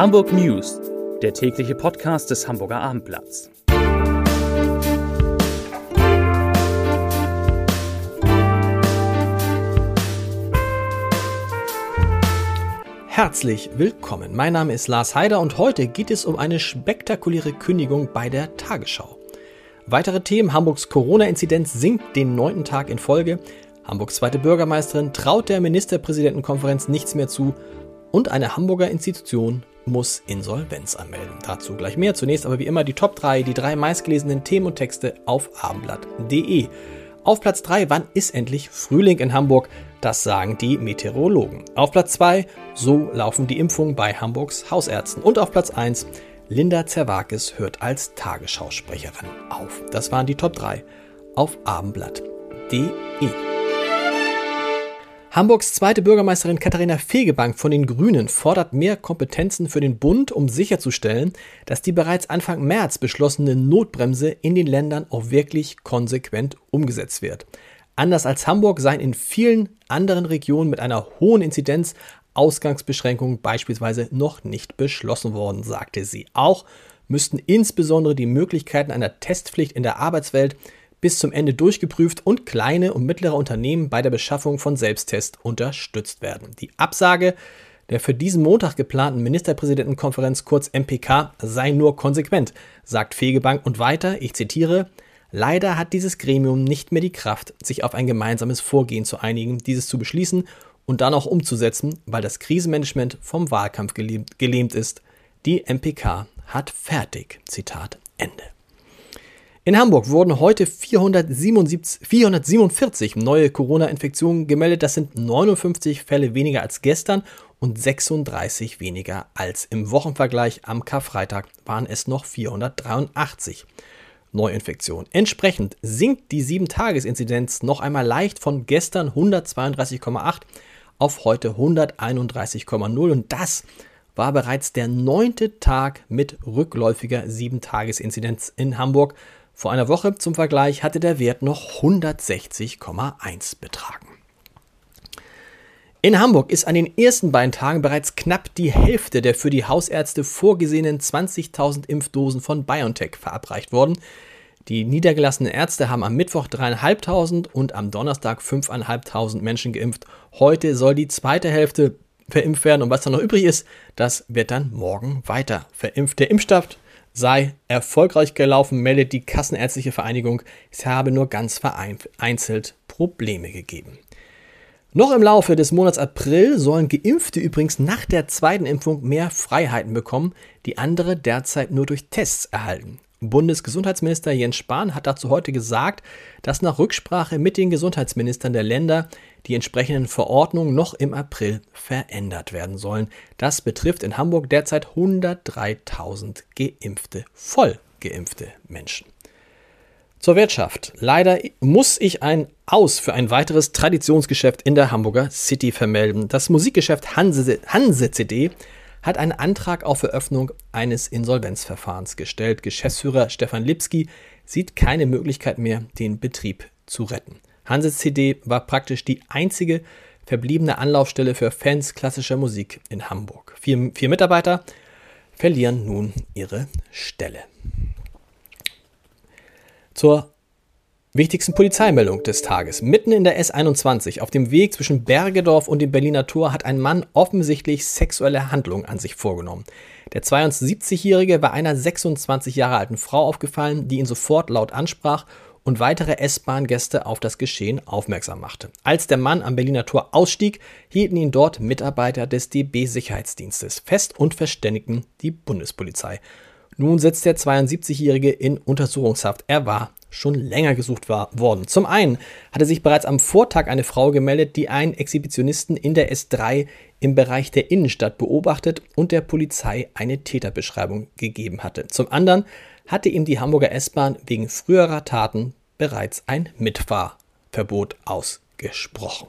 Hamburg News, der tägliche Podcast des Hamburger Abendblatts. Herzlich willkommen. Mein Name ist Lars Heider und heute geht es um eine spektakuläre Kündigung bei der Tagesschau. Weitere Themen: Hamburgs Corona-Inzidenz sinkt den neunten Tag in Folge. Hamburgs zweite Bürgermeisterin traut der Ministerpräsidentenkonferenz nichts mehr zu und eine Hamburger Institution muss Insolvenz anmelden. Dazu gleich mehr. Zunächst aber wie immer die Top 3, die drei meistgelesenen Themen und Texte auf abendblatt.de. Auf Platz 3, wann ist endlich Frühling in Hamburg? Das sagen die Meteorologen. Auf Platz 2, so laufen die Impfungen bei Hamburgs Hausärzten. Und auf Platz 1, Linda Zerwakis hört als Tagesschausprecherin auf. Das waren die Top 3 auf abendblatt.de. Hamburgs zweite Bürgermeisterin Katharina Fegebank von den Grünen fordert mehr Kompetenzen für den Bund, um sicherzustellen, dass die bereits Anfang März beschlossene Notbremse in den Ländern auch wirklich konsequent umgesetzt wird. Anders als Hamburg seien in vielen anderen Regionen mit einer hohen Inzidenz Ausgangsbeschränkungen beispielsweise noch nicht beschlossen worden, sagte sie. Auch müssten insbesondere die Möglichkeiten einer Testpflicht in der Arbeitswelt bis zum Ende durchgeprüft und kleine und mittlere Unternehmen bei der Beschaffung von Selbsttests unterstützt werden. Die Absage der für diesen Montag geplanten Ministerpräsidentenkonferenz kurz MPK sei nur konsequent, sagt Fegebank und weiter, ich zitiere, Leider hat dieses Gremium nicht mehr die Kraft, sich auf ein gemeinsames Vorgehen zu einigen, dieses zu beschließen und dann auch umzusetzen, weil das Krisenmanagement vom Wahlkampf gelähmt ist. Die MPK hat fertig. Zitat Ende. In Hamburg wurden heute 477, 447 neue Corona-Infektionen gemeldet. Das sind 59 Fälle weniger als gestern und 36 weniger als im Wochenvergleich. Am Karfreitag waren es noch 483 Neuinfektionen. Entsprechend sinkt die 7-Tages-Inzidenz noch einmal leicht von gestern 132,8 auf heute 131,0 und das war bereits der neunte Tag mit rückläufiger 7-Tages-Inzidenz in Hamburg. Vor einer Woche zum Vergleich hatte der Wert noch 160,1 betragen. In Hamburg ist an den ersten beiden Tagen bereits knapp die Hälfte der für die Hausärzte vorgesehenen 20.000 Impfdosen von BioNTech verabreicht worden. Die niedergelassenen Ärzte haben am Mittwoch 3.500 und am Donnerstag 5.500 Menschen geimpft. Heute soll die zweite Hälfte verimpft werden und was dann noch übrig ist, das wird dann morgen weiter verimpft. Der Impfstoff sei erfolgreich gelaufen, meldet die Kassenärztliche Vereinigung. Es habe nur ganz vereinzelt Probleme gegeben. Noch im Laufe des Monats April sollen Geimpfte übrigens nach der zweiten Impfung mehr Freiheiten bekommen, die andere derzeit nur durch Tests erhalten. Bundesgesundheitsminister Jens Spahn hat dazu heute gesagt, dass nach Rücksprache mit den Gesundheitsministern der Länder die entsprechenden Verordnungen noch im April verändert werden sollen. Das betrifft in Hamburg derzeit 103.000 geimpfte, voll geimpfte Menschen. Zur Wirtschaft. Leider muss ich ein Aus für ein weiteres Traditionsgeschäft in der Hamburger City vermelden. Das Musikgeschäft Hanse, Hanse CD hat einen Antrag auf Eröffnung eines Insolvenzverfahrens gestellt. Geschäftsführer Stefan Lipski sieht keine Möglichkeit mehr, den Betrieb zu retten. Hanse CD war praktisch die einzige verbliebene Anlaufstelle für Fans klassischer Musik in Hamburg. Vier, vier Mitarbeiter verlieren nun ihre Stelle. Zur wichtigsten Polizeimeldung des Tages. Mitten in der S21 auf dem Weg zwischen Bergedorf und dem Berliner Tor hat ein Mann offensichtlich sexuelle Handlungen an sich vorgenommen. Der 72-Jährige war einer 26 Jahre alten Frau aufgefallen, die ihn sofort laut ansprach und weitere S-Bahn-Gäste auf das Geschehen aufmerksam machte. Als der Mann am Berliner Tor ausstieg, hielten ihn dort Mitarbeiter des DB-Sicherheitsdienstes fest und verständigten die Bundespolizei. Nun sitzt der 72-Jährige in Untersuchungshaft. Er war schon länger gesucht war, worden. Zum einen hatte sich bereits am Vortag eine Frau gemeldet, die einen Exhibitionisten in der S3 im Bereich der Innenstadt beobachtet und der Polizei eine Täterbeschreibung gegeben hatte. Zum anderen hatte ihm die Hamburger S-Bahn wegen früherer Taten bereits ein Mitfahrverbot ausgesprochen.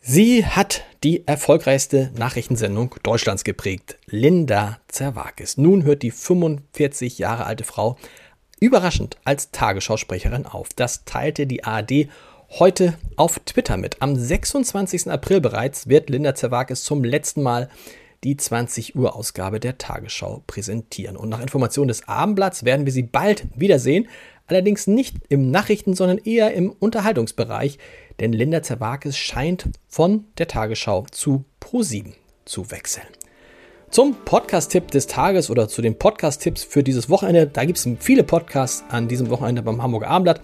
Sie hat die erfolgreichste Nachrichtensendung Deutschlands geprägt, Linda Zerwakis. Nun hört die 45 Jahre alte Frau überraschend als Tagesschausprecherin auf. Das teilte die ARD heute auf Twitter mit. Am 26. April bereits wird Linda Zerwakis zum letzten Mal die 20 Uhr Ausgabe der Tagesschau präsentieren. Und nach Informationen des Abendblatts werden wir sie bald wiedersehen, allerdings nicht im Nachrichten, sondern eher im Unterhaltungsbereich, denn Linda Zerwakis scheint von der Tagesschau zu Pro7 zu wechseln. Zum Podcast-Tipp des Tages oder zu den Podcast-Tipps für dieses Wochenende. Da gibt es viele Podcasts an diesem Wochenende beim Hamburger Abendblatt.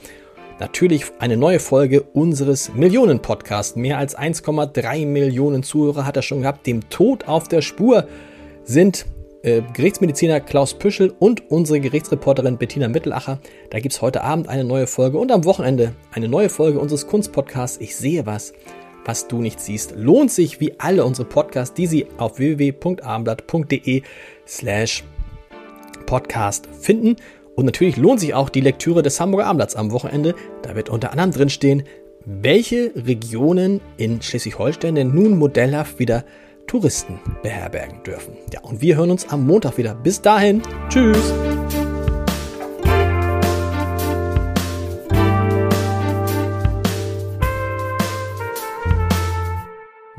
Natürlich eine neue Folge unseres Millionen-Podcasts. Mehr als 1,3 Millionen Zuhörer hat er schon gehabt. Dem Tod auf der Spur sind äh, Gerichtsmediziner Klaus Püschel und unsere Gerichtsreporterin Bettina Mittelacher. Da gibt es heute Abend eine neue Folge und am Wochenende eine neue Folge unseres Kunstpodcasts. Ich sehe was, was du nicht siehst. Lohnt sich wie alle unsere Podcasts, die Sie auf www.abendblatt.de slash podcast finden. Und natürlich lohnt sich auch die Lektüre des Hamburger Abendblatts am Wochenende. Da wird unter anderem drinstehen, welche Regionen in Schleswig-Holstein denn nun modellhaft wieder Touristen beherbergen dürfen. Ja, und wir hören uns am Montag wieder. Bis dahin, tschüss!